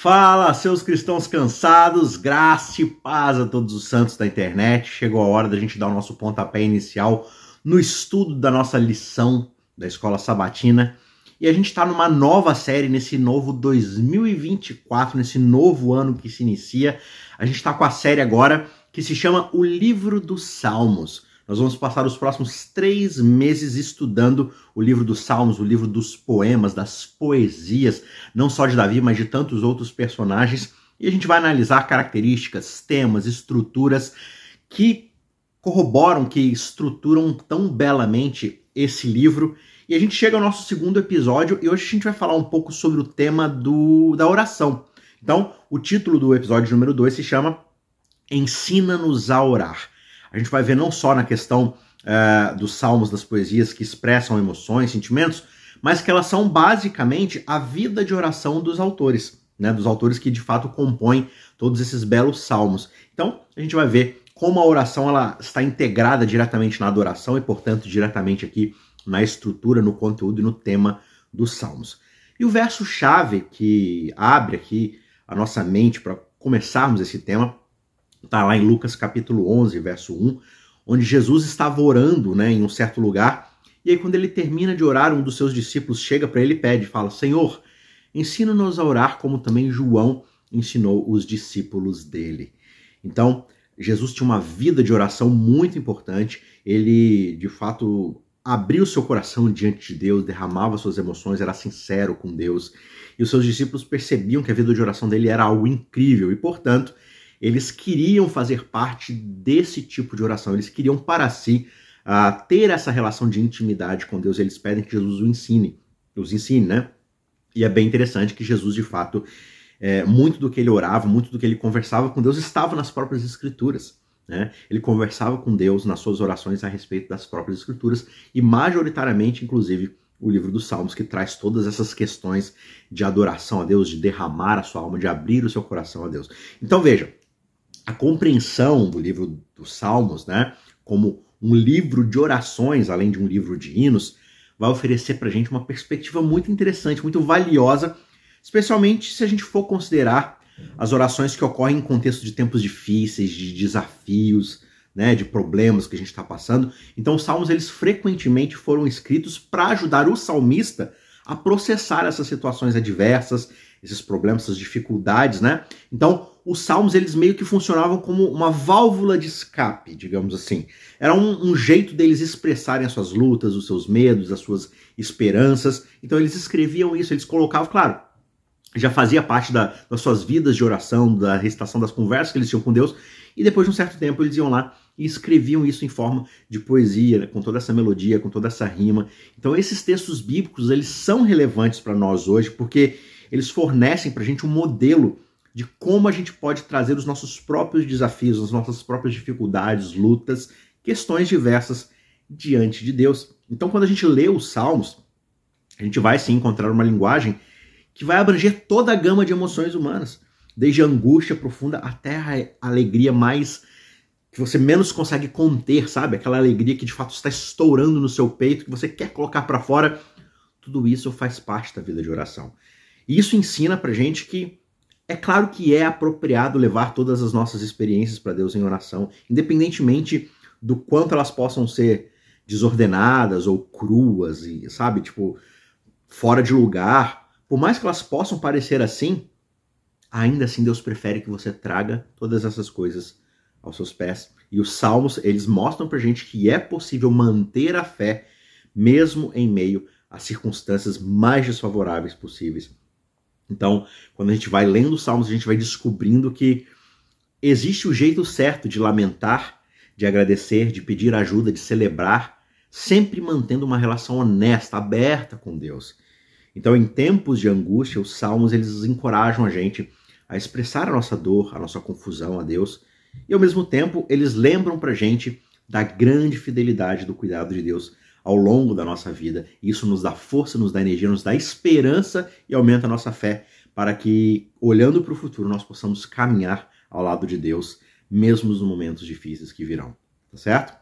Fala, seus cristãos cansados, graça e paz a todos os santos da internet. Chegou a hora da gente dar o nosso pontapé inicial no estudo da nossa lição da Escola Sabatina. E a gente está numa nova série nesse novo 2024, nesse novo ano que se inicia. A gente está com a série agora que se chama O Livro dos Salmos. Nós vamos passar os próximos três meses estudando o livro dos Salmos, o livro dos poemas, das poesias, não só de Davi, mas de tantos outros personagens. E a gente vai analisar características, temas, estruturas que corroboram, que estruturam tão belamente esse livro. E a gente chega ao nosso segundo episódio e hoje a gente vai falar um pouco sobre o tema do, da oração. Então, o título do episódio número 2 se chama Ensina-nos a orar a gente vai ver não só na questão uh, dos salmos, das poesias que expressam emoções, sentimentos, mas que elas são basicamente a vida de oração dos autores, né, dos autores que de fato compõem todos esses belos salmos. Então, a gente vai ver como a oração ela está integrada diretamente na adoração e, portanto, diretamente aqui na estrutura, no conteúdo e no tema dos salmos. E o verso chave que abre aqui a nossa mente para começarmos esse tema Está lá em Lucas capítulo 11, verso 1, onde Jesus estava orando né, em um certo lugar. E aí, quando ele termina de orar, um dos seus discípulos chega para ele e pede, fala: Senhor, ensina-nos a orar como também João ensinou os discípulos dele. Então, Jesus tinha uma vida de oração muito importante. Ele, de fato, abriu seu coração diante de Deus, derramava suas emoções, era sincero com Deus. E os seus discípulos percebiam que a vida de oração dele era algo incrível e, portanto, eles queriam fazer parte desse tipo de oração, eles queriam para si uh, ter essa relação de intimidade com Deus, eles pedem que Jesus os ensine, os ensine, né? E é bem interessante que Jesus, de fato, é, muito do que ele orava, muito do que ele conversava com Deus estava nas próprias Escrituras. Né? Ele conversava com Deus nas suas orações a respeito das próprias Escrituras e, majoritariamente, inclusive, o livro dos Salmos, que traz todas essas questões de adoração a Deus, de derramar a sua alma, de abrir o seu coração a Deus. Então, veja, a compreensão do livro dos Salmos, né, como um livro de orações, além de um livro de hinos, vai oferecer para a gente uma perspectiva muito interessante, muito valiosa, especialmente se a gente for considerar as orações que ocorrem em contexto de tempos difíceis, de desafios, né, de problemas que a gente está passando. Então, os salmos eles frequentemente foram escritos para ajudar o salmista a processar essas situações adversas, esses problemas, essas dificuldades, né? Então, os salmos eles meio que funcionavam como uma válvula de escape, digamos assim. Era um, um, jeito deles expressarem as suas lutas, os seus medos, as suas esperanças. Então eles escreviam isso, eles colocavam, claro, já fazia parte da, das suas vidas de oração, da recitação das conversas que eles tinham com Deus, e depois de um certo tempo eles iam lá e escreviam isso em forma de poesia, né, com toda essa melodia, com toda essa rima. Então esses textos bíblicos, eles são relevantes para nós hoje, porque eles fornecem para a gente um modelo de como a gente pode trazer os nossos próprios desafios, as nossas próprias dificuldades, lutas, questões diversas diante de Deus. Então, quando a gente lê os Salmos, a gente vai sim encontrar uma linguagem que vai abranger toda a gama de emoções humanas, desde a angústia profunda até a alegria mais que você menos consegue conter, sabe? Aquela alegria que de fato está estourando no seu peito, que você quer colocar para fora. Tudo isso faz parte da vida de oração. E isso ensina pra gente que é claro que é apropriado levar todas as nossas experiências para Deus em oração, independentemente do quanto elas possam ser desordenadas ou cruas e, sabe, tipo, fora de lugar. Por mais que elas possam parecer assim, ainda assim Deus prefere que você traga todas essas coisas aos seus pés. E os salmos, eles mostram pra gente que é possível manter a fé mesmo em meio às circunstâncias mais desfavoráveis possíveis. Então, quando a gente vai lendo os Salmos, a gente vai descobrindo que existe o jeito certo de lamentar, de agradecer, de pedir ajuda, de celebrar, sempre mantendo uma relação honesta, aberta com Deus. Então, em tempos de angústia, os salmos eles encorajam a gente a expressar a nossa dor, a nossa confusão a Deus, e ao mesmo tempo eles lembram pra gente da grande fidelidade do cuidado de Deus ao longo da nossa vida. Isso nos dá força, nos dá energia, nos dá esperança e aumenta a nossa fé para que, olhando para o futuro, nós possamos caminhar ao lado de Deus, mesmo nos momentos difíceis que virão. Tá certo?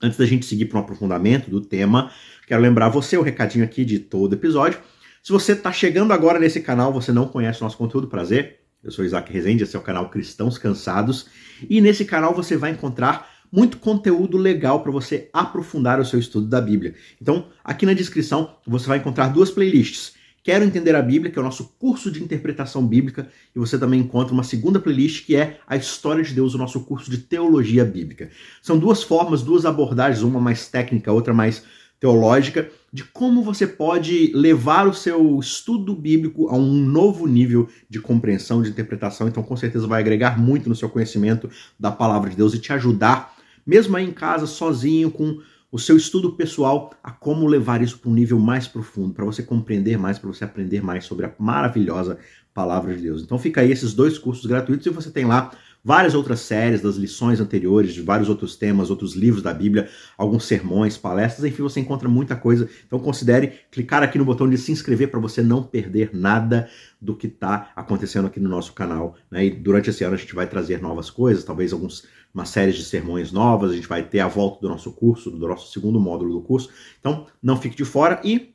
Antes da gente seguir para um aprofundamento do tema, quero lembrar você o recadinho aqui de todo episódio. Se você está chegando agora nesse canal, você não conhece o nosso conteúdo, prazer. Eu sou Isaac Rezende, esse é o canal Cristãos Cansados. E nesse canal você vai encontrar muito conteúdo legal para você aprofundar o seu estudo da Bíblia. Então, aqui na descrição você vai encontrar duas playlists. Quero Entender a Bíblia, que é o nosso curso de interpretação bíblica, e você também encontra uma segunda playlist que é a História de Deus, o nosso curso de teologia bíblica. São duas formas, duas abordagens, uma mais técnica, outra mais teológica, de como você pode levar o seu estudo bíblico a um novo nível de compreensão, de interpretação. Então, com certeza, vai agregar muito no seu conhecimento da palavra de Deus e te ajudar, mesmo aí em casa, sozinho, com o seu estudo pessoal a como levar isso para um nível mais profundo, para você compreender mais, para você aprender mais sobre a maravilhosa palavra de Deus. Então fica aí esses dois cursos gratuitos e você tem lá várias outras séries das lições anteriores, de vários outros temas, outros livros da Bíblia, alguns sermões, palestras, enfim, você encontra muita coisa. Então considere clicar aqui no botão de se inscrever para você não perder nada do que está acontecendo aqui no nosso canal. Né? E durante esse ano a gente vai trazer novas coisas, talvez alguns uma série de sermões novas, a gente vai ter a volta do nosso curso, do nosso segundo módulo do curso. Então, não fique de fora e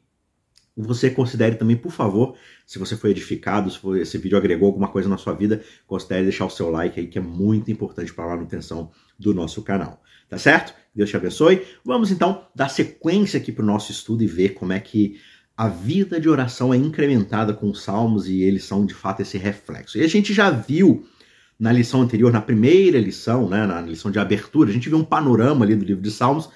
você considere também, por favor, se você foi edificado, se esse vídeo agregou alguma coisa na sua vida, considere deixar o seu like aí, que é muito importante para a manutenção do nosso canal. Tá certo? Deus te abençoe. Vamos então dar sequência aqui para o nosso estudo e ver como é que a vida de oração é incrementada com os salmos e eles são de fato esse reflexo. E a gente já viu na lição anterior, na primeira lição, né, na lição de abertura, a gente viu um panorama ali do livro de Salmos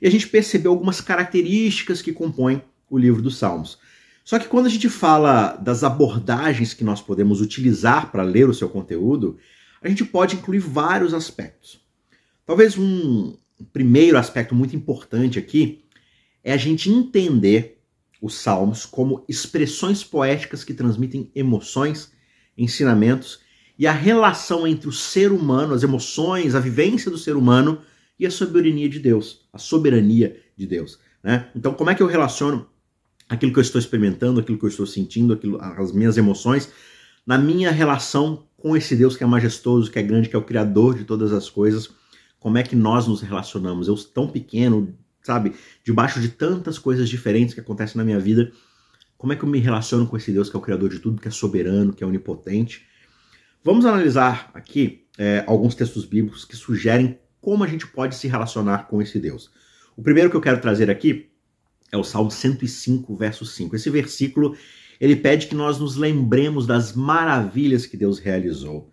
e a gente percebeu algumas características que compõem o livro dos Salmos. Só que quando a gente fala das abordagens que nós podemos utilizar para ler o seu conteúdo, a gente pode incluir vários aspectos. Talvez um primeiro aspecto muito importante aqui é a gente entender os salmos como expressões poéticas que transmitem emoções, ensinamentos e a relação entre o ser humano, as emoções, a vivência do ser humano e a soberania de Deus, a soberania de Deus. Né? Então, como é que eu relaciono aquilo que eu estou experimentando, aquilo que eu estou sentindo, aquilo, as minhas emoções, na minha relação com esse Deus que é majestoso, que é grande, que é o Criador de todas as coisas? Como é que nós nos relacionamos? Eu tão pequeno, sabe, debaixo de tantas coisas diferentes que acontecem na minha vida, como é que eu me relaciono com esse Deus que é o Criador de tudo, que é soberano, que é onipotente? Vamos analisar aqui é, alguns textos bíblicos que sugerem como a gente pode se relacionar com esse Deus. O primeiro que eu quero trazer aqui é o Salmo 105, verso 5. Esse versículo ele pede que nós nos lembremos das maravilhas que Deus realizou.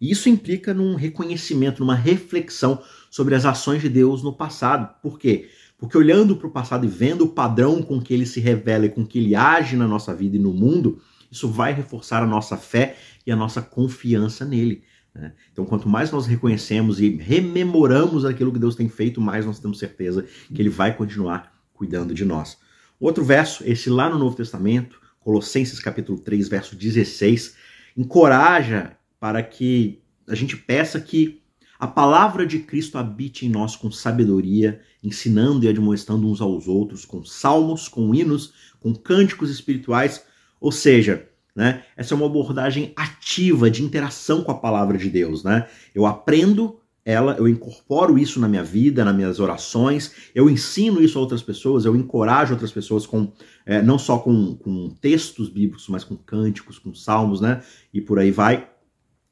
E isso implica num reconhecimento, numa reflexão sobre as ações de Deus no passado. Por quê? Porque olhando para o passado e vendo o padrão com que ele se revela e com que ele age na nossa vida e no mundo, isso vai reforçar a nossa fé e a nossa confiança nele. Né? Então, quanto mais nós reconhecemos e rememoramos aquilo que Deus tem feito, mais nós temos certeza que ele vai continuar cuidando de nós. Outro verso, esse lá no Novo Testamento, Colossenses capítulo 3, verso 16, encoraja para que a gente peça que a palavra de Cristo habite em nós com sabedoria, ensinando e admoestando uns aos outros, com salmos, com hinos, com cânticos espirituais, ou seja, né, essa é uma abordagem ativa de interação com a palavra de Deus. Né? Eu aprendo ela, eu incorporo isso na minha vida, nas minhas orações, eu ensino isso a outras pessoas, eu encorajo outras pessoas com é, não só com, com textos bíblicos, mas com cânticos, com salmos, né? E por aí vai.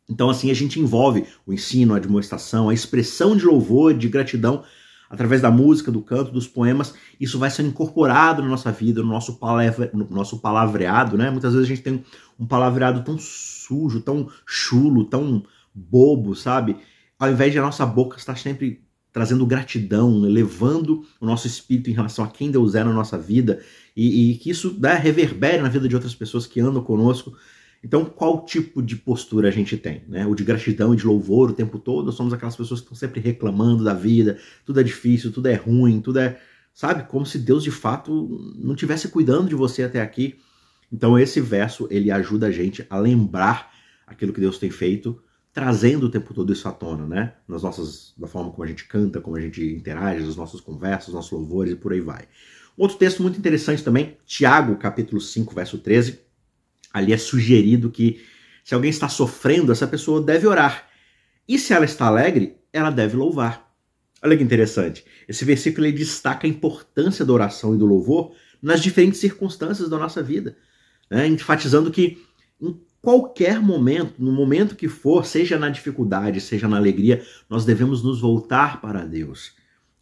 Então, assim, a gente envolve o ensino, a demonstração, a expressão de louvor, de gratidão através da música, do canto, dos poemas, isso vai sendo incorporado na nossa vida, no nosso, palavra, no nosso palavreado, né? Muitas vezes a gente tem um palavreado tão sujo, tão chulo, tão bobo, sabe? Ao invés de a nossa boca estar sempre trazendo gratidão, elevando o nosso espírito em relação a quem Deus é na nossa vida e, e que isso né, reverbere na vida de outras pessoas que andam conosco. Então, qual tipo de postura a gente tem? Né? O de gratidão e de louvor o tempo todo, somos aquelas pessoas que estão sempre reclamando da vida, tudo é difícil, tudo é ruim, tudo é. Sabe? Como se Deus de fato não tivesse cuidando de você até aqui. Então, esse verso ele ajuda a gente a lembrar aquilo que Deus tem feito, trazendo o tempo todo isso à tona, né? Nas nossas, da forma como a gente canta, como a gente interage, as nossas conversas, os nossos louvores e por aí vai. Outro texto muito interessante também, Tiago, capítulo 5, verso 13 ali é sugerido que se alguém está sofrendo, essa pessoa deve orar. E se ela está alegre, ela deve louvar. Olha que interessante. Esse versículo ele destaca a importância da oração e do louvor nas diferentes circunstâncias da nossa vida. né? enfatizando que em qualquer momento, no momento que for, seja na dificuldade, seja na alegria, nós devemos nos voltar para Deus.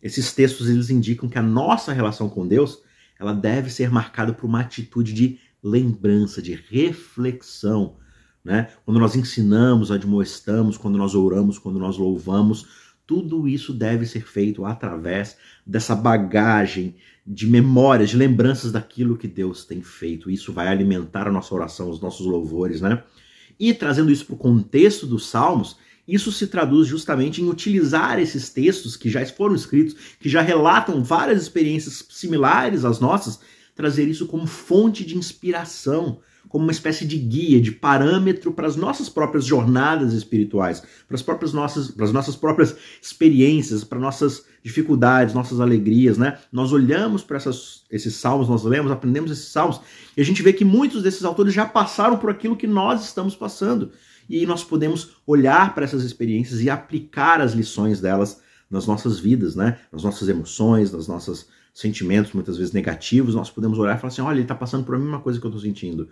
Esses textos eles indicam que a nossa relação com Deus, ela deve ser marcada por uma atitude de lembrança, de reflexão, né? Quando nós ensinamos, admoestamos, quando nós oramos, quando nós louvamos, tudo isso deve ser feito através dessa bagagem de memórias, de lembranças daquilo que Deus tem feito. Isso vai alimentar a nossa oração, os nossos louvores, né? E trazendo isso para o contexto dos Salmos, isso se traduz justamente em utilizar esses textos que já foram escritos, que já relatam várias experiências similares às nossas, trazer isso como fonte de inspiração, como uma espécie de guia, de parâmetro para as nossas próprias jornadas espirituais, para as próprias nossas, para as nossas próprias experiências, para nossas dificuldades, nossas alegrias, né? Nós olhamos para esses salmos, nós lemos, aprendemos esses salmos, e a gente vê que muitos desses autores já passaram por aquilo que nós estamos passando. E nós podemos olhar para essas experiências e aplicar as lições delas nas nossas vidas, né? Nas nossas emoções, nas nossos sentimentos, muitas vezes negativos, nós podemos olhar e falar assim: olha, ele está passando por a mesma coisa que eu estou sentindo.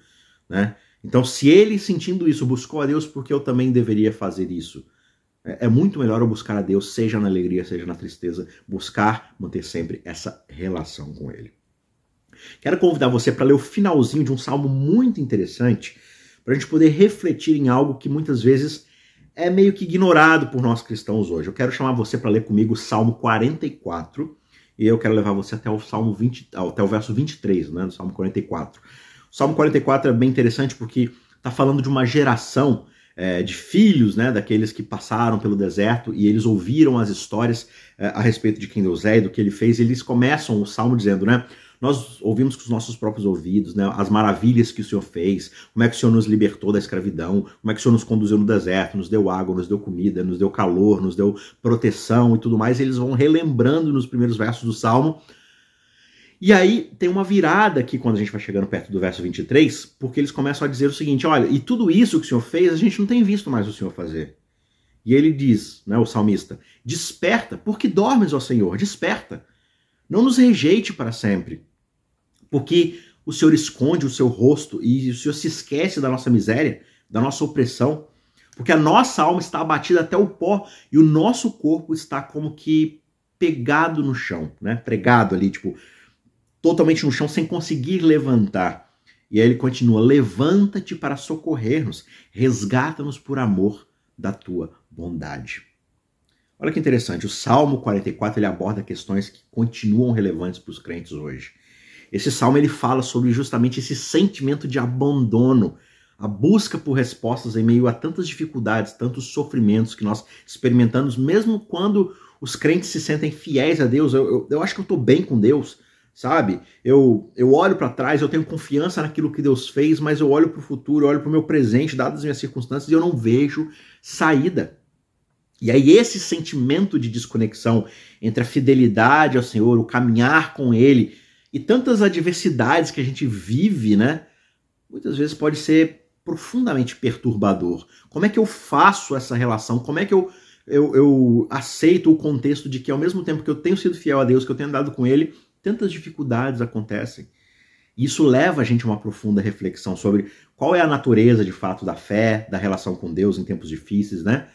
Né? Então, se ele sentindo isso buscou a Deus, porque eu também deveria fazer isso? É, é muito melhor eu buscar a Deus, seja na alegria, seja na tristeza, buscar manter sempre essa relação com Ele. Quero convidar você para ler o finalzinho de um salmo muito interessante, para a gente poder refletir em algo que muitas vezes é meio que ignorado por nós cristãos hoje. Eu quero chamar você para ler comigo o Salmo 44, e eu quero levar você até o Salmo 20, até o verso 23, né, do Salmo 44. Salmo 44 é bem interessante porque está falando de uma geração é, de filhos, né, daqueles que passaram pelo deserto e eles ouviram as histórias é, a respeito de quem Deus é e do que ele fez. E eles começam o salmo dizendo, né, nós ouvimos com os nossos próprios ouvidos, né, as maravilhas que o Senhor fez, como é que o Senhor nos libertou da escravidão, como é que o Senhor nos conduziu no deserto, nos deu água, nos deu comida, nos deu calor, nos deu proteção e tudo mais. E eles vão relembrando nos primeiros versos do salmo e aí tem uma virada aqui quando a gente vai chegando perto do verso 23, porque eles começam a dizer o seguinte: olha, e tudo isso que o Senhor fez, a gente não tem visto mais o Senhor fazer. E ele diz, né, o salmista: Desperta, porque dormes, ó Senhor, desperta. Não nos rejeite para sempre, porque o Senhor esconde o seu rosto e o Senhor se esquece da nossa miséria, da nossa opressão, porque a nossa alma está abatida até o pó e o nosso corpo está como que pegado no chão, né? Pregado ali, tipo, totalmente no chão sem conseguir levantar. E aí ele continua: Levanta-te para socorrer-nos, resgata-nos por amor da tua bondade. Olha que interessante, o Salmo 44 ele aborda questões que continuam relevantes para os crentes hoje. Esse salmo ele fala sobre justamente esse sentimento de abandono, a busca por respostas em meio a tantas dificuldades, tantos sofrimentos que nós experimentamos, mesmo quando os crentes se sentem fiéis a Deus. Eu, eu, eu acho que eu estou bem com Deus, sabe? Eu, eu olho para trás, eu tenho confiança naquilo que Deus fez, mas eu olho para o futuro, eu olho para o meu presente, dadas as minhas circunstâncias, e eu não vejo saída. E aí esse sentimento de desconexão entre a fidelidade ao Senhor, o caminhar com Ele e tantas adversidades que a gente vive, né? Muitas vezes pode ser profundamente perturbador. Como é que eu faço essa relação? Como é que eu, eu, eu aceito o contexto de que ao mesmo tempo que eu tenho sido fiel a Deus, que eu tenho andado com Ele, tantas dificuldades acontecem. Isso leva a gente a uma profunda reflexão sobre qual é a natureza de fato da fé, da relação com Deus em tempos difíceis, né?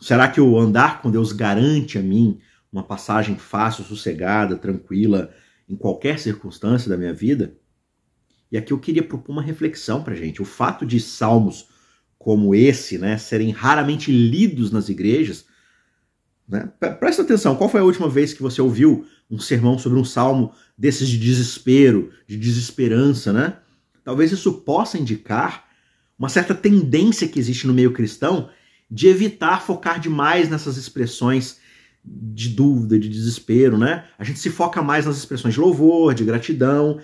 Será que o andar com Deus garante a mim uma passagem fácil, sossegada, tranquila em qualquer circunstância da minha vida? E aqui eu queria propor uma reflexão para gente. O fato de salmos como esse, né, serem raramente lidos nas igrejas, né? Presta atenção, qual foi a última vez que você ouviu um sermão sobre um salmo desses de desespero, de desesperança, né? Talvez isso possa indicar uma certa tendência que existe no meio cristão de evitar focar demais nessas expressões de dúvida, de desespero, né? A gente se foca mais nas expressões de louvor, de gratidão,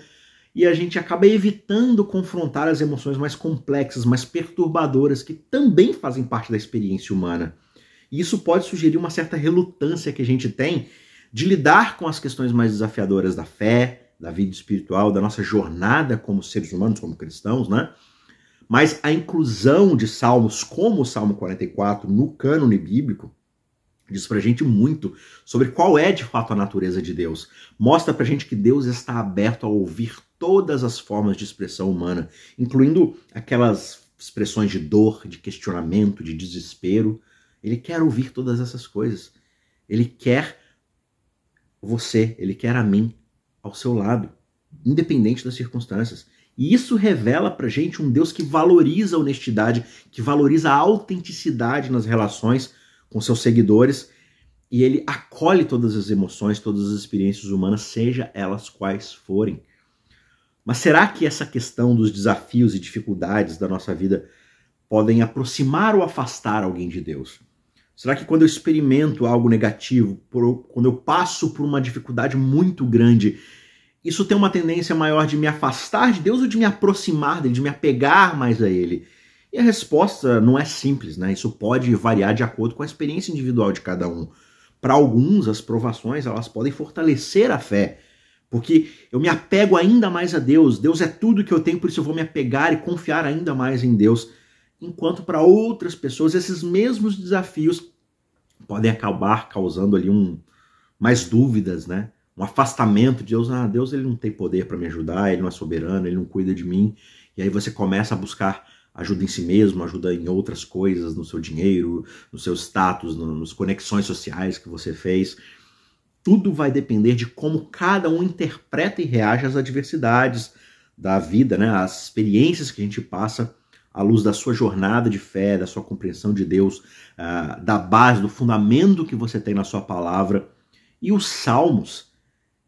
e a gente acaba evitando confrontar as emoções mais complexas, mais perturbadoras, que também fazem parte da experiência humana. E isso pode sugerir uma certa relutância que a gente tem de lidar com as questões mais desafiadoras da fé, da vida espiritual, da nossa jornada como seres humanos, como cristãos, né? Mas a inclusão de salmos como o Salmo 44 no cânone bíblico diz pra gente muito sobre qual é de fato a natureza de Deus. Mostra pra gente que Deus está aberto a ouvir todas as formas de expressão humana, incluindo aquelas expressões de dor, de questionamento, de desespero. Ele quer ouvir todas essas coisas. Ele quer você, ele quer a mim ao seu lado, independente das circunstâncias. E isso revela pra gente um Deus que valoriza a honestidade, que valoriza a autenticidade nas relações com seus seguidores e ele acolhe todas as emoções, todas as experiências humanas, seja elas quais forem. Mas será que essa questão dos desafios e dificuldades da nossa vida podem aproximar ou afastar alguém de Deus? Será que quando eu experimento algo negativo, quando eu passo por uma dificuldade muito grande, isso tem uma tendência maior de me afastar de Deus ou de me aproximar dele, de me apegar mais a ele? E a resposta não é simples, né? Isso pode variar de acordo com a experiência individual de cada um. Para alguns, as provações elas podem fortalecer a fé, porque eu me apego ainda mais a Deus. Deus é tudo que eu tenho, por isso eu vou me apegar e confiar ainda mais em Deus. Enquanto para outras pessoas, esses mesmos desafios podem acabar causando ali um mais dúvidas, né? Um afastamento de Deus. Ah, Deus ele não tem poder para me ajudar, ele não é soberano, ele não cuida de mim. E aí você começa a buscar ajuda em si mesmo, ajuda em outras coisas, no seu dinheiro, no seu status, no, nas conexões sociais que você fez. Tudo vai depender de como cada um interpreta e reage às adversidades da vida, né? Às experiências que a gente passa à luz da sua jornada de fé, da sua compreensão de Deus, uh, da base, do fundamento que você tem na sua palavra. E os salmos,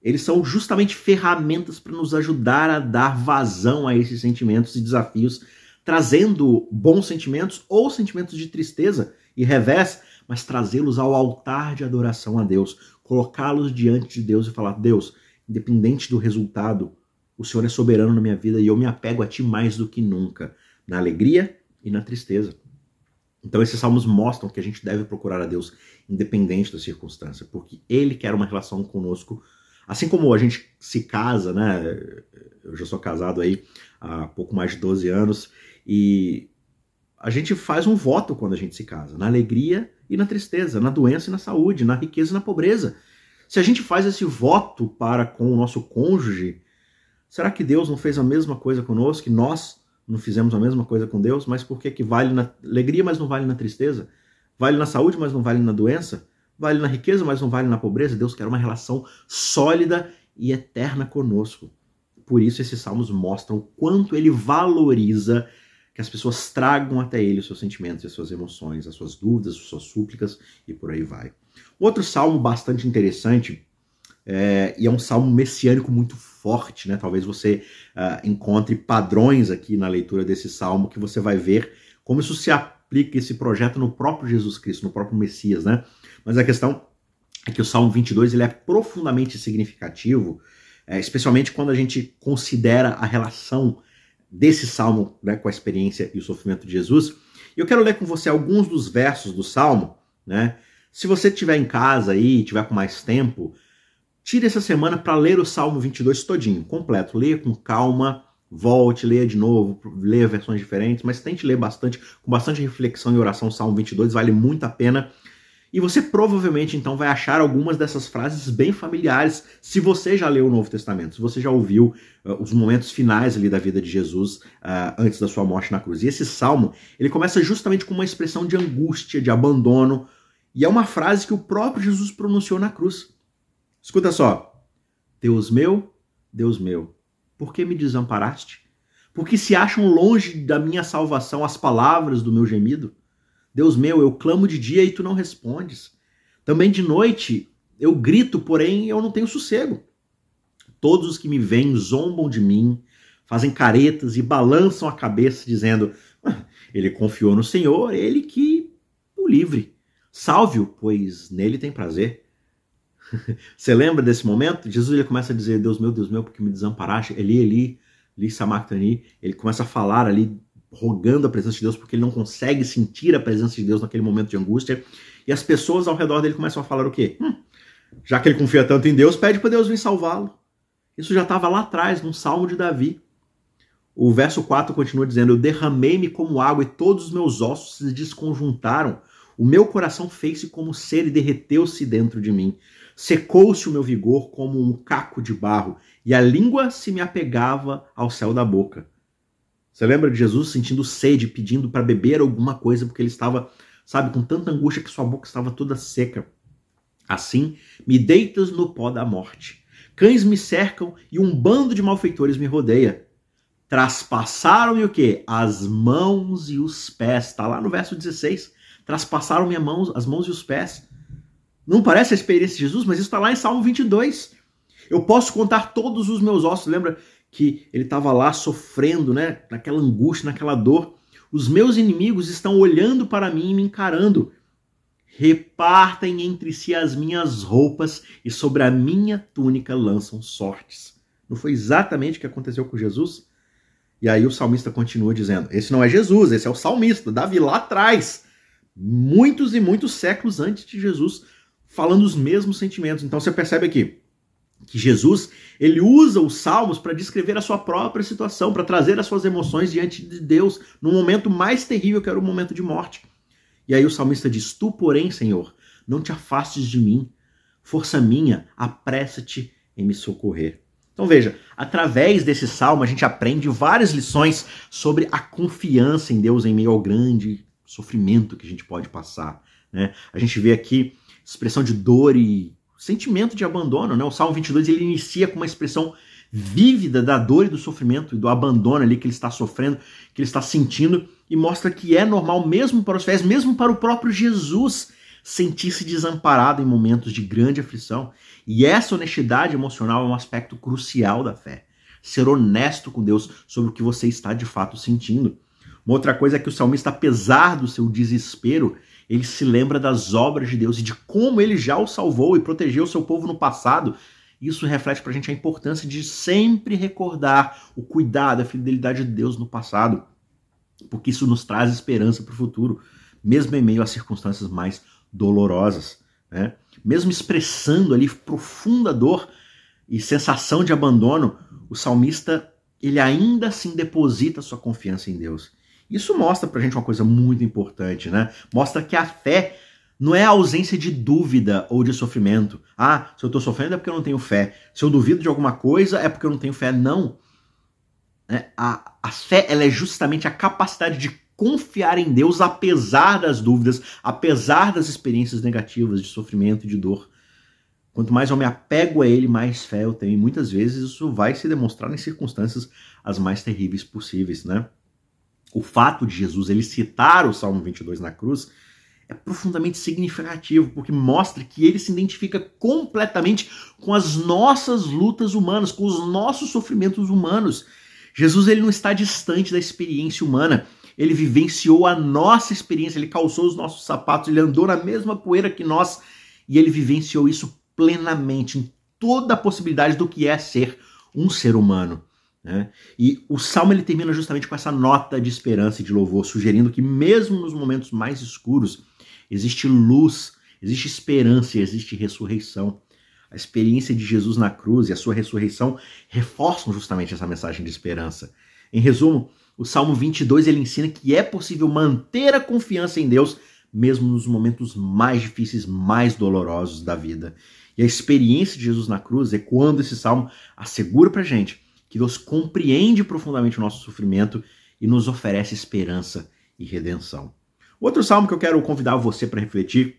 eles são justamente ferramentas para nos ajudar a dar vazão a esses sentimentos e desafios trazendo bons sentimentos ou sentimentos de tristeza e revés, mas trazê-los ao altar de adoração a Deus, colocá-los diante de Deus e falar: Deus, independente do resultado, o Senhor é soberano na minha vida e eu me apego a Ti mais do que nunca, na alegria e na tristeza. Então esses salmos mostram que a gente deve procurar a Deus independente da circunstância, porque Ele quer uma relação conosco, assim como a gente se casa, né? Eu já sou casado aí há pouco mais de 12 anos e a gente faz um voto quando a gente se casa, na alegria e na tristeza, na doença e na saúde, na riqueza e na pobreza. Se a gente faz esse voto para com o nosso cônjuge, será que Deus não fez a mesma coisa conosco? Que nós não fizemos a mesma coisa com Deus? Mas por que, que vale na alegria, mas não vale na tristeza? Vale na saúde, mas não vale na doença? Vale na riqueza, mas não vale na pobreza? Deus quer uma relação sólida e eterna conosco. Por isso, esses salmos mostram o quanto ele valoriza que as pessoas tragam até ele os seus sentimentos, as suas emoções, as suas dúvidas, as suas súplicas e por aí vai. Outro salmo bastante interessante, é, e é um salmo messiânico muito forte, né? Talvez você uh, encontre padrões aqui na leitura desse salmo que você vai ver como isso se aplica esse projeto no próprio Jesus Cristo, no próprio Messias, né? Mas a questão é que o Salmo 22 ele é profundamente significativo, é, especialmente quando a gente considera a relação desse salmo né, com a experiência e o sofrimento de Jesus. Eu quero ler com você alguns dos versos do salmo, né? Se você estiver em casa aí, tiver com mais tempo, tire essa semana para ler o Salmo 22 todinho, completo. Leia com calma, volte, leia de novo, leia versões diferentes, mas tente ler bastante, com bastante reflexão e oração o Salmo 22, vale muito a pena. E você provavelmente então vai achar algumas dessas frases bem familiares se você já leu o Novo Testamento, se você já ouviu uh, os momentos finais ali da vida de Jesus uh, antes da sua morte na cruz. E esse salmo, ele começa justamente com uma expressão de angústia, de abandono, e é uma frase que o próprio Jesus pronunciou na cruz. Escuta só: Deus meu, Deus meu, por que me desamparaste? Porque se acham longe da minha salvação as palavras do meu gemido? Deus meu, eu clamo de dia e tu não respondes. Também de noite eu grito, porém eu não tenho sossego. Todos os que me veem zombam de mim, fazem caretas e balançam a cabeça, dizendo: ah, Ele confiou no Senhor, ele que o livre. Salve-o, pois nele tem prazer. Você lembra desse momento? Jesus ele começa a dizer: Deus meu, Deus meu, porque me desamparaste. Eli, Eli, Eli Samactani. Ele começa a falar ali rogando a presença de Deus porque ele não consegue sentir a presença de Deus naquele momento de angústia. E as pessoas ao redor dele começam a falar o quê? Hum, já que ele confia tanto em Deus, pede para Deus vir salvá-lo. Isso já estava lá atrás, no Salmo de Davi. O verso 4 continua dizendo: Eu derramei-me como água e todos os meus ossos se desconjuntaram. O meu coração fez-se como ser e derreteu-se dentro de mim. Secou-se o meu vigor como um caco de barro e a língua se me apegava ao céu da boca. Você lembra de Jesus sentindo sede, pedindo para beber alguma coisa, porque ele estava, sabe, com tanta angústia que sua boca estava toda seca. Assim, me deitas no pó da morte. Cães me cercam e um bando de malfeitores me rodeia. Traspassaram-me o quê? As mãos e os pés. Está lá no verso 16. Traspassaram-me mãos, as mãos e os pés. Não parece a experiência de Jesus, mas isso está lá em Salmo 22. Eu posso contar todos os meus ossos. Lembra que ele estava lá sofrendo, né? Naquela angústia, naquela dor. Os meus inimigos estão olhando para mim e me encarando. Repartem entre si as minhas roupas e sobre a minha túnica lançam sortes. Não foi exatamente o que aconteceu com Jesus? E aí o salmista continua dizendo: esse não é Jesus, esse é o salmista, Davi lá atrás, muitos e muitos séculos antes de Jesus, falando os mesmos sentimentos. Então você percebe aqui que Jesus ele usa os salmos para descrever a sua própria situação, para trazer as suas emoções diante de Deus no momento mais terrível que era o momento de morte. E aí o salmista diz: Tu, porém, Senhor, não te afastes de mim, força minha, apressa-te em me socorrer. Então veja, através desse salmo a gente aprende várias lições sobre a confiança em Deus em meio ao grande sofrimento que a gente pode passar. Né? A gente vê aqui expressão de dor e sentimento de abandono. Né? O Salmo 22 ele inicia com uma expressão vívida da dor e do sofrimento e do abandono ali que ele está sofrendo, que ele está sentindo, e mostra que é normal mesmo para os fiéis, mesmo para o próprio Jesus, sentir-se desamparado em momentos de grande aflição. E essa honestidade emocional é um aspecto crucial da fé. Ser honesto com Deus sobre o que você está de fato sentindo. Uma outra coisa é que o salmista, apesar do seu desespero, ele se lembra das obras de Deus e de como ele já o salvou e protegeu o seu povo no passado. Isso reflete para a gente a importância de sempre recordar o cuidado, a fidelidade de Deus no passado, porque isso nos traz esperança para o futuro, mesmo em meio às circunstâncias mais dolorosas. Né? Mesmo expressando ali profunda dor e sensação de abandono, o salmista ele ainda assim deposita sua confiança em Deus. Isso mostra pra gente uma coisa muito importante, né? Mostra que a fé não é a ausência de dúvida ou de sofrimento. Ah, se eu estou sofrendo é porque eu não tenho fé. Se eu duvido de alguma coisa é porque eu não tenho fé. Não. É, a, a fé ela é justamente a capacidade de confiar em Deus apesar das dúvidas, apesar das experiências negativas de sofrimento e de dor. Quanto mais eu me apego a Ele, mais fé eu tenho. E muitas vezes isso vai se demonstrar em circunstâncias as mais terríveis possíveis, né? O fato de Jesus ele citar o Salmo 22 na cruz é profundamente significativo, porque mostra que ele se identifica completamente com as nossas lutas humanas, com os nossos sofrimentos humanos. Jesus ele não está distante da experiência humana ele vivenciou a nossa experiência, ele calçou os nossos sapatos, ele andou na mesma poeira que nós e ele vivenciou isso plenamente, em toda a possibilidade do que é ser um ser humano. Né? E o salmo ele termina justamente com essa nota de esperança e de louvor, sugerindo que mesmo nos momentos mais escuros existe luz, existe esperança e existe ressurreição. A experiência de Jesus na cruz e a sua ressurreição reforçam justamente essa mensagem de esperança. Em resumo, o Salmo 22 ele ensina que é possível manter a confiança em Deus mesmo nos momentos mais difíceis, mais dolorosos da vida. E a experiência de Jesus na cruz, ecoando esse salmo, assegura pra gente que Deus compreende profundamente o nosso sofrimento e nos oferece esperança e redenção. Outro salmo que eu quero convidar você para refletir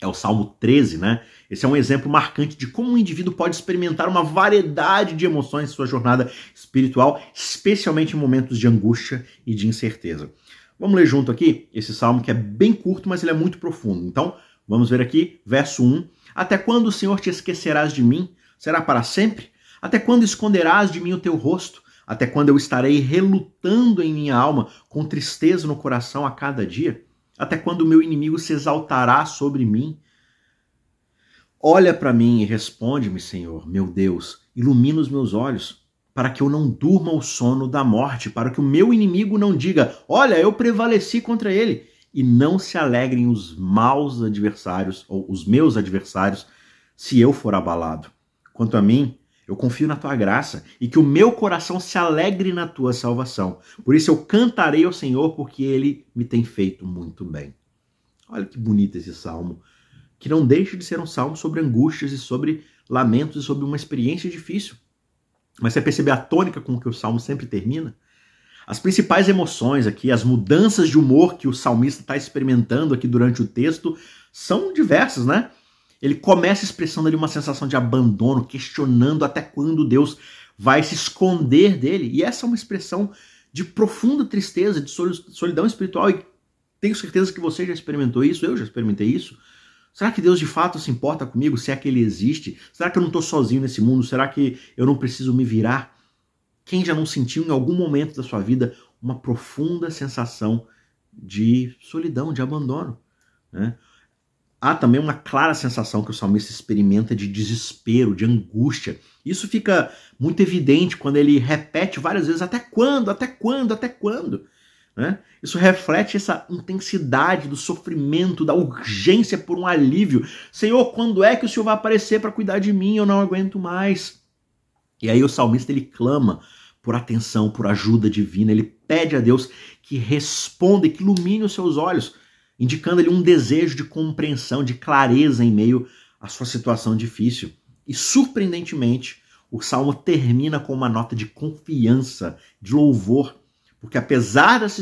é o Salmo 13, né? Esse é um exemplo marcante de como um indivíduo pode experimentar uma variedade de emoções em sua jornada espiritual, especialmente em momentos de angústia e de incerteza. Vamos ler junto aqui esse salmo que é bem curto, mas ele é muito profundo. Então, vamos ver aqui, verso 1. Até quando, Senhor, te esquecerás de mim? Será para sempre? Até quando esconderás de mim o teu rosto? Até quando eu estarei relutando em minha alma, com tristeza no coração a cada dia? Até quando o meu inimigo se exaltará sobre mim? Olha para mim e responde-me, Senhor, meu Deus, ilumina os meus olhos, para que eu não durma o sono da morte, para que o meu inimigo não diga: Olha, eu prevaleci contra ele, e não se alegrem os maus adversários, ou os meus adversários, se eu for abalado. Quanto a mim, eu confio na tua graça e que o meu coração se alegre na tua salvação. Por isso eu cantarei ao Senhor, porque ele me tem feito muito bem. Olha que bonito esse salmo, que não deixa de ser um salmo sobre angústias e sobre lamentos e sobre uma experiência difícil. Mas você percebe a tônica com que o salmo sempre termina? As principais emoções aqui, as mudanças de humor que o salmista está experimentando aqui durante o texto são diversas, né? Ele começa expressando ali uma sensação de abandono, questionando até quando Deus vai se esconder dele. E essa é uma expressão de profunda tristeza, de solidão espiritual. E tenho certeza que você já experimentou isso, eu já experimentei isso. Será que Deus de fato se importa comigo? Se é que Ele existe? Será que eu não estou sozinho nesse mundo? Será que eu não preciso me virar? Quem já não sentiu em algum momento da sua vida uma profunda sensação de solidão, de abandono? Né? Há também uma clara sensação que o salmista experimenta de desespero, de angústia. Isso fica muito evidente quando ele repete várias vezes: até quando, até quando, até quando? Né? Isso reflete essa intensidade do sofrimento, da urgência por um alívio. Senhor, quando é que o Senhor vai aparecer para cuidar de mim? Eu não aguento mais. E aí o salmista ele clama por atenção, por ajuda divina. Ele pede a Deus que responda e que ilumine os seus olhos, indicando-lhe um desejo de compreensão, de clareza em meio à sua situação difícil. E surpreendentemente, o salmo termina com uma nota de confiança, de louvor porque apesar das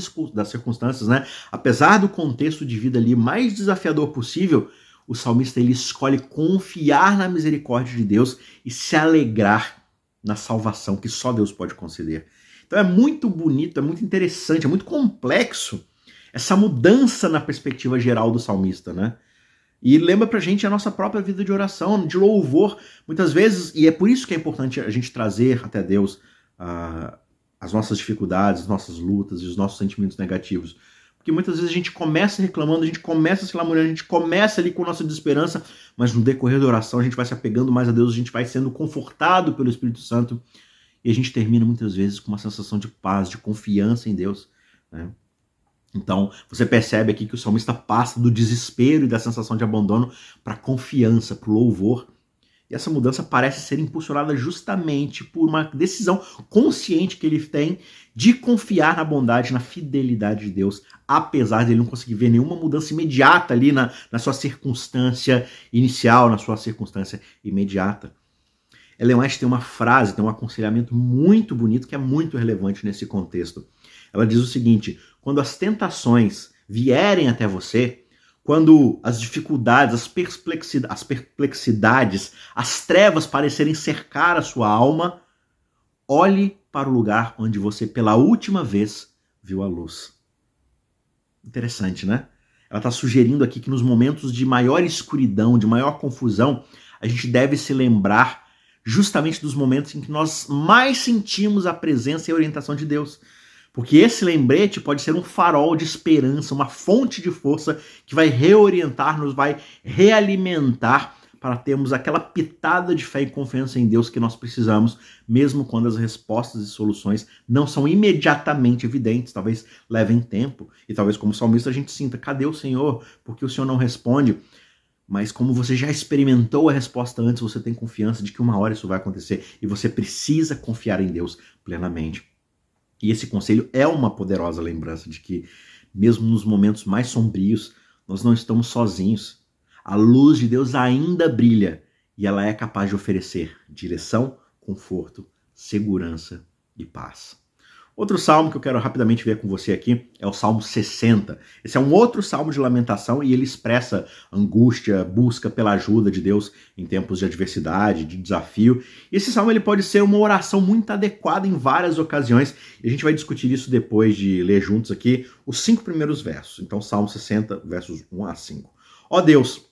circunstâncias, né, apesar do contexto de vida ali mais desafiador possível, o salmista ele escolhe confiar na misericórdia de Deus e se alegrar na salvação que só Deus pode conceder. Então é muito bonito, é muito interessante, é muito complexo essa mudança na perspectiva geral do salmista, né? E lembra pra gente a nossa própria vida de oração, de louvor, muitas vezes, e é por isso que é importante a gente trazer até Deus uh, as nossas dificuldades, as nossas lutas e os nossos sentimentos negativos. Porque muitas vezes a gente começa reclamando, a gente começa se lamuriando, a gente começa ali com nossa desesperança, mas no decorrer da oração a gente vai se apegando mais a Deus, a gente vai sendo confortado pelo Espírito Santo e a gente termina muitas vezes com uma sensação de paz, de confiança em Deus. Né? Então, você percebe aqui que o salmista passa do desespero e da sensação de abandono para confiança, para o louvor e essa mudança parece ser impulsionada justamente por uma decisão consciente que ele tem de confiar na bondade, na fidelidade de Deus, apesar de ele não conseguir ver nenhuma mudança imediata ali na, na sua circunstância inicial, na sua circunstância imediata. Ellen White tem uma frase, tem um aconselhamento muito bonito que é muito relevante nesse contexto. Ela diz o seguinte: quando as tentações vierem até você, quando as dificuldades, as perplexidades, as perplexidades, as trevas parecerem cercar a sua alma, olhe para o lugar onde você pela última vez viu a luz. Interessante, né? Ela está sugerindo aqui que nos momentos de maior escuridão, de maior confusão, a gente deve se lembrar justamente dos momentos em que nós mais sentimos a presença e a orientação de Deus. Porque esse lembrete pode ser um farol de esperança, uma fonte de força que vai reorientar-nos, vai realimentar para termos aquela pitada de fé e confiança em Deus que nós precisamos, mesmo quando as respostas e soluções não são imediatamente evidentes, talvez levem tempo, e talvez como salmista a gente sinta, cadê o Senhor? Porque o Senhor não responde? Mas como você já experimentou a resposta antes, você tem confiança de que uma hora isso vai acontecer e você precisa confiar em Deus plenamente. E esse conselho é uma poderosa lembrança de que, mesmo nos momentos mais sombrios, nós não estamos sozinhos. A luz de Deus ainda brilha e ela é capaz de oferecer direção, conforto, segurança e paz. Outro salmo que eu quero rapidamente ver com você aqui é o Salmo 60. Esse é um outro salmo de lamentação e ele expressa angústia, busca pela ajuda de Deus em tempos de adversidade, de desafio. E esse salmo ele pode ser uma oração muito adequada em várias ocasiões e a gente vai discutir isso depois de ler juntos aqui os cinco primeiros versos. Então, Salmo 60, versos 1 a 5. Ó Deus,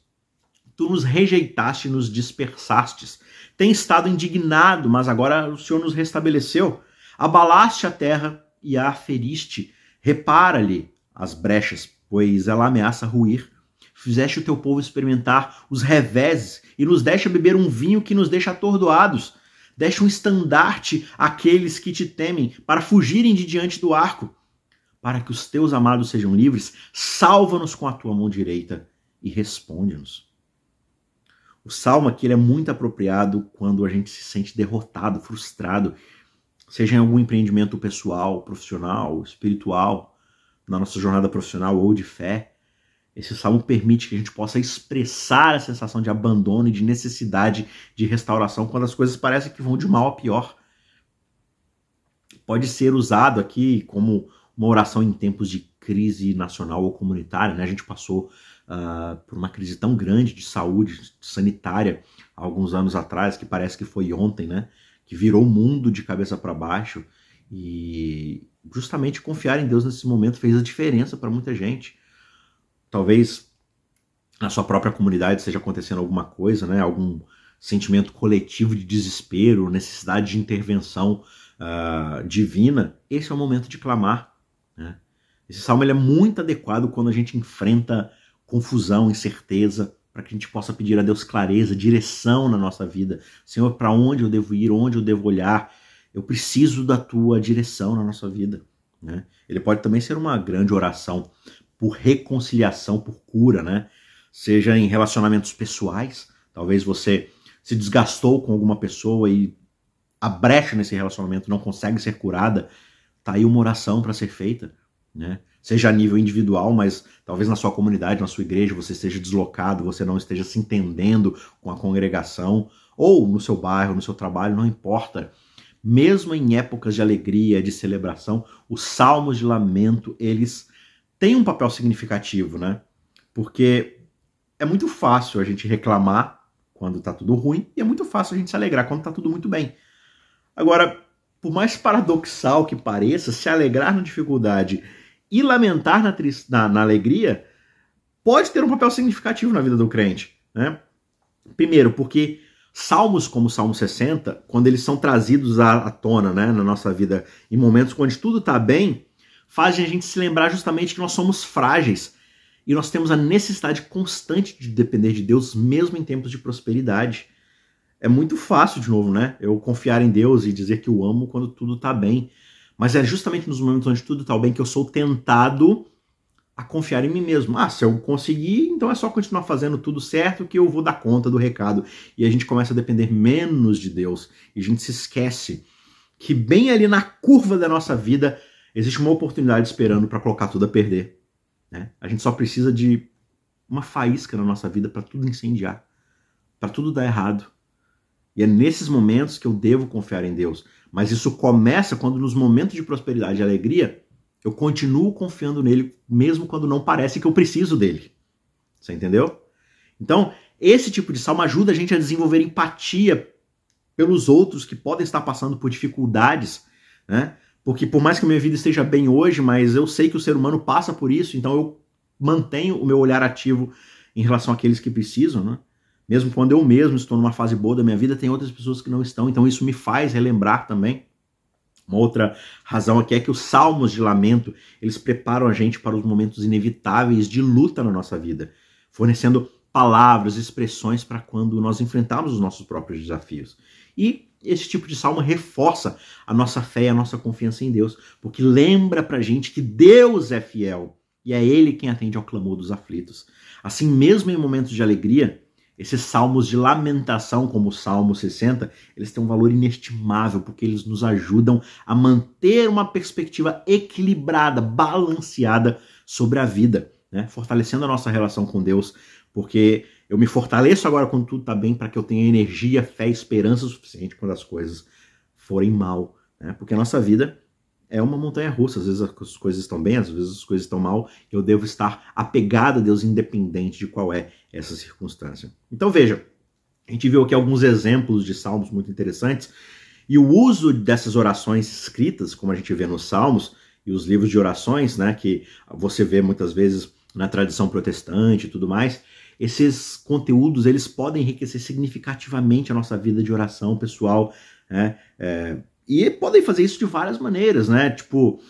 tu nos rejeitaste e nos dispersastes. Tem estado indignado, mas agora o Senhor nos restabeleceu. Abalaste a terra e a feriste. Repara-lhe as brechas, pois ela ameaça ruir. Fizeste o teu povo experimentar os reveses e nos deixa beber um vinho que nos deixa atordoados. Deixa um estandarte àqueles que te temem, para fugirem de diante do arco. Para que os teus amados sejam livres, salva-nos com a tua mão direita e responde-nos. O salmo aqui é muito apropriado quando a gente se sente derrotado, frustrado seja em algum empreendimento pessoal, profissional, espiritual, na nossa jornada profissional ou de fé. Esse salmo permite que a gente possa expressar a sensação de abandono e de necessidade de restauração quando as coisas parecem que vão de mal a pior. pode ser usado aqui como uma oração em tempos de crise nacional ou comunitária. Né? A gente passou uh, por uma crise tão grande de saúde sanitária há alguns anos atrás, que parece que foi ontem, né? Que virou o mundo de cabeça para baixo. E justamente confiar em Deus nesse momento fez a diferença para muita gente. Talvez na sua própria comunidade esteja acontecendo alguma coisa, né? algum sentimento coletivo de desespero, necessidade de intervenção uh, divina. Esse é o momento de clamar. Né? Esse salmo é muito adequado quando a gente enfrenta confusão, incerteza, para que a gente possa pedir a Deus clareza, direção na nossa vida. Senhor, para onde eu devo ir, onde eu devo olhar? Eu preciso da tua direção na nossa vida. Né? Ele pode também ser uma grande oração por reconciliação, por cura, né? Seja em relacionamentos pessoais, talvez você se desgastou com alguma pessoa e a brecha nesse relacionamento não consegue ser curada, tá aí uma oração para ser feita, né? Seja a nível individual, mas talvez na sua comunidade, na sua igreja, você esteja deslocado, você não esteja se entendendo com a congregação, ou no seu bairro, no seu trabalho, não importa. Mesmo em épocas de alegria, de celebração, os salmos de lamento, eles têm um papel significativo, né? Porque é muito fácil a gente reclamar quando tá tudo ruim e é muito fácil a gente se alegrar quando tá tudo muito bem. Agora, por mais paradoxal que pareça, se alegrar na dificuldade e lamentar na, na, na alegria pode ter um papel significativo na vida do crente. Né? Primeiro, porque salmos como o Salmo 60, quando eles são trazidos à, à tona né, na nossa vida em momentos onde tudo está bem, fazem a gente se lembrar justamente que nós somos frágeis e nós temos a necessidade constante de depender de Deus, mesmo em tempos de prosperidade. É muito fácil, de novo, né? Eu confiar em Deus e dizer que o amo quando tudo está bem. Mas é justamente nos momentos onde tudo está bem que eu sou tentado a confiar em mim mesmo. Ah, se eu conseguir, então é só continuar fazendo tudo certo que eu vou dar conta do recado. E a gente começa a depender menos de Deus. E a gente se esquece que bem ali na curva da nossa vida existe uma oportunidade esperando para colocar tudo a perder. Né? A gente só precisa de uma faísca na nossa vida para tudo incendiar, para tudo dar errado. E é nesses momentos que eu devo confiar em Deus. Mas isso começa quando, nos momentos de prosperidade e alegria, eu continuo confiando nele, mesmo quando não parece que eu preciso dele. Você entendeu? Então, esse tipo de salmo ajuda a gente a desenvolver empatia pelos outros que podem estar passando por dificuldades, né? Porque por mais que minha vida esteja bem hoje, mas eu sei que o ser humano passa por isso, então eu mantenho o meu olhar ativo em relação àqueles que precisam, né? Mesmo quando eu mesmo estou numa fase boa da minha vida, tem outras pessoas que não estão. Então isso me faz relembrar também. Uma outra razão aqui é que os salmos de lamento, eles preparam a gente para os momentos inevitáveis de luta na nossa vida, fornecendo palavras, expressões para quando nós enfrentarmos os nossos próprios desafios. E esse tipo de salmo reforça a nossa fé e a nossa confiança em Deus, porque lembra para a gente que Deus é fiel e é Ele quem atende ao clamor dos aflitos. Assim, mesmo em momentos de alegria, esses salmos de lamentação, como o Salmo 60, eles têm um valor inestimável, porque eles nos ajudam a manter uma perspectiva equilibrada, balanceada sobre a vida, né? fortalecendo a nossa relação com Deus, porque eu me fortaleço agora quando tudo está bem para que eu tenha energia, fé esperança suficiente quando as coisas forem mal, né? porque a nossa vida é uma montanha russa. Às vezes as coisas estão bem, às vezes as coisas estão mal. Eu devo estar apegado a Deus, independente de qual é essa circunstância. Então veja, a gente viu aqui alguns exemplos de salmos muito interessantes. E o uso dessas orações escritas, como a gente vê nos salmos e os livros de orações, né, que você vê muitas vezes na tradição protestante e tudo mais, esses conteúdos eles podem enriquecer significativamente a nossa vida de oração pessoal, né? É, e podem fazer isso de várias maneiras, né? Tipo,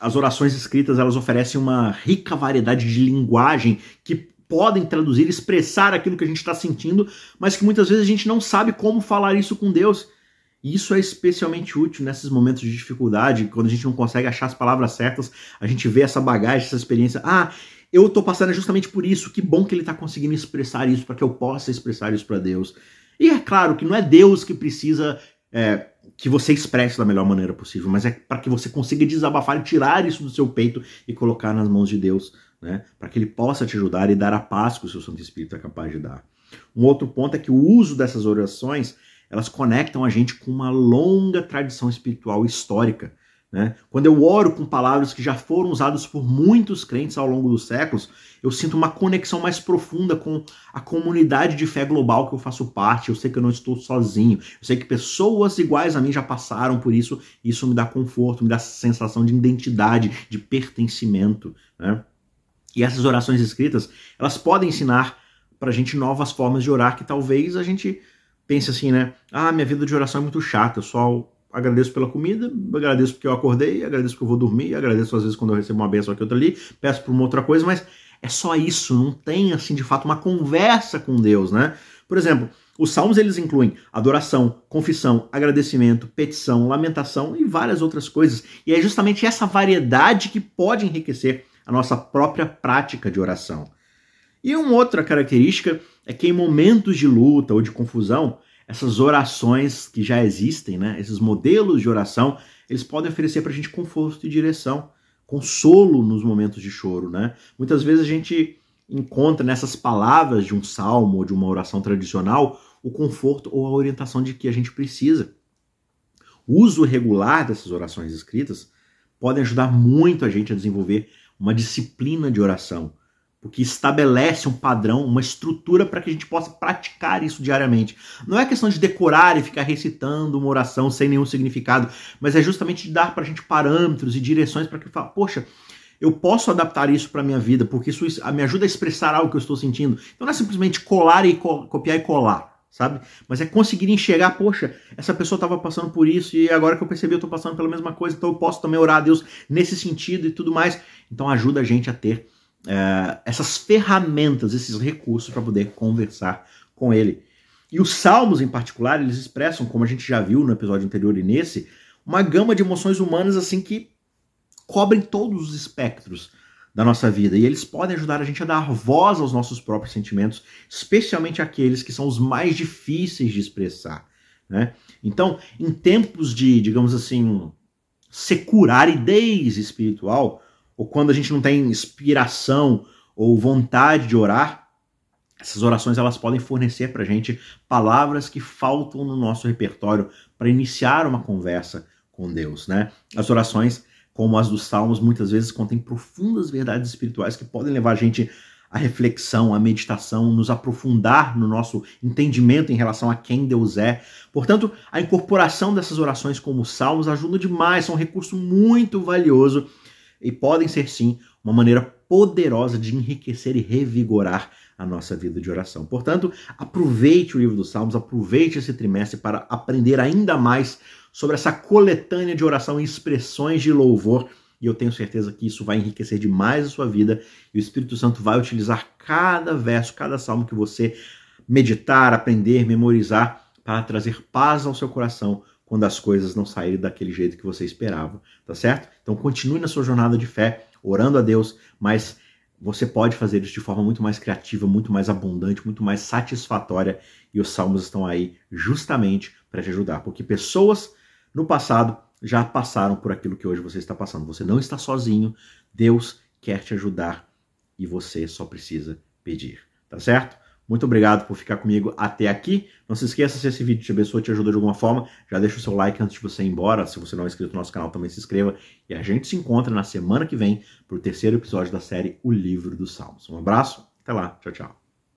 as orações escritas elas oferecem uma rica variedade de linguagem que podem traduzir, expressar aquilo que a gente está sentindo, mas que muitas vezes a gente não sabe como falar isso com Deus. E isso é especialmente útil nesses momentos de dificuldade, quando a gente não consegue achar as palavras certas, a gente vê essa bagagem, essa experiência. Ah, eu estou passando justamente por isso. Que bom que ele está conseguindo expressar isso para que eu possa expressar isso para Deus. E é claro que não é Deus que precisa é, que você expresse da melhor maneira possível, mas é para que você consiga desabafar e tirar isso do seu peito e colocar nas mãos de Deus, né? Para que ele possa te ajudar e dar a paz que o seu Santo Espírito é capaz de dar. Um outro ponto é que o uso dessas orações, elas conectam a gente com uma longa tradição espiritual histórica, Né? Quando eu oro com palavras que já foram usadas por muitos crentes ao longo dos séculos, eu sinto uma conexão mais profunda com a comunidade de fé global que eu faço parte. Eu sei que eu não estou sozinho. Eu sei que pessoas iguais a mim já passaram por isso. E isso me dá conforto, me dá sensação de identidade, de pertencimento. Né? E essas orações escritas, elas podem ensinar para a gente novas formas de orar que talvez a gente pense assim, né? Ah, minha vida de oração é muito chata, eu só agradeço pela comida, agradeço porque eu acordei, agradeço porque eu vou dormir, agradeço às vezes quando eu recebo uma benção aqui outra ali, peço por uma outra coisa, mas é só isso, não tem assim de fato uma conversa com Deus, né? Por exemplo, os salmos eles incluem adoração, confissão, agradecimento, petição, lamentação e várias outras coisas. E é justamente essa variedade que pode enriquecer a nossa própria prática de oração. E uma outra característica é que em momentos de luta ou de confusão, essas orações que já existem, né, esses modelos de oração, eles podem oferecer para a gente conforto e direção, consolo nos momentos de choro. Né? Muitas vezes a gente encontra nessas palavras de um salmo ou de uma oração tradicional o conforto ou a orientação de que a gente precisa. O uso regular dessas orações escritas podem ajudar muito a gente a desenvolver uma disciplina de oração, porque estabelece um padrão, uma estrutura para que a gente possa praticar isso diariamente. Não é questão de decorar e ficar recitando uma oração sem nenhum significado, mas é justamente dar para a gente parâmetros e direções para que fala, poxa, eu posso adaptar isso para minha vida, porque isso me ajuda a expressar algo que eu estou sentindo. Então não é simplesmente colar e co copiar e colar, sabe? Mas é conseguir enxergar, poxa, essa pessoa estava passando por isso e agora que eu percebi eu estou passando pela mesma coisa, então eu posso também orar a Deus nesse sentido e tudo mais. Então ajuda a gente a ter é, essas ferramentas, esses recursos para poder conversar com ele. E os salmos, em particular, eles expressam, como a gente já viu no episódio anterior e nesse, uma gama de emoções humanas assim que cobrem todos os espectros da nossa vida e eles podem ajudar a gente a dar voz aos nossos próprios sentimentos, especialmente aqueles que são os mais difíceis de expressar. Né? Então, em tempos de, digamos assim, securaridez espiritual, ou quando a gente não tem inspiração ou vontade de orar, essas orações elas podem fornecer para a gente palavras que faltam no nosso repertório para iniciar uma conversa com Deus, né? As orações, como as dos Salmos, muitas vezes contêm profundas verdades espirituais que podem levar a gente à reflexão, à meditação, nos aprofundar no nosso entendimento em relação a quem Deus é. Portanto, a incorporação dessas orações como salmos ajuda demais, são um recurso muito valioso e podem ser sim uma maneira poderosa de enriquecer e revigorar a nossa vida de oração. Portanto, aproveite o livro dos Salmos, aproveite esse trimestre para aprender ainda mais sobre essa coletânea de oração e expressões de louvor. E eu tenho certeza que isso vai enriquecer demais a sua vida e o Espírito Santo vai utilizar cada verso, cada salmo que você meditar, aprender, memorizar para trazer paz ao seu coração, quando as coisas não saírem daquele jeito que você esperava, tá certo? Então continue na sua jornada de fé, orando a Deus, mas você pode fazer isso de forma muito mais criativa, muito mais abundante, muito mais satisfatória, e os salmos estão aí justamente para te ajudar, porque pessoas no passado já passaram por aquilo que hoje você está passando. Você não está sozinho, Deus quer te ajudar e você só precisa pedir, tá certo? Muito obrigado por ficar comigo até aqui. Não se esqueça, se esse vídeo te abençoou, te ajuda de alguma forma, já deixa o seu like antes de você ir embora. Se você não é inscrito no nosso canal, também se inscreva. E a gente se encontra na semana que vem para o terceiro episódio da série O Livro dos Salmos. Um abraço, até lá, tchau, tchau.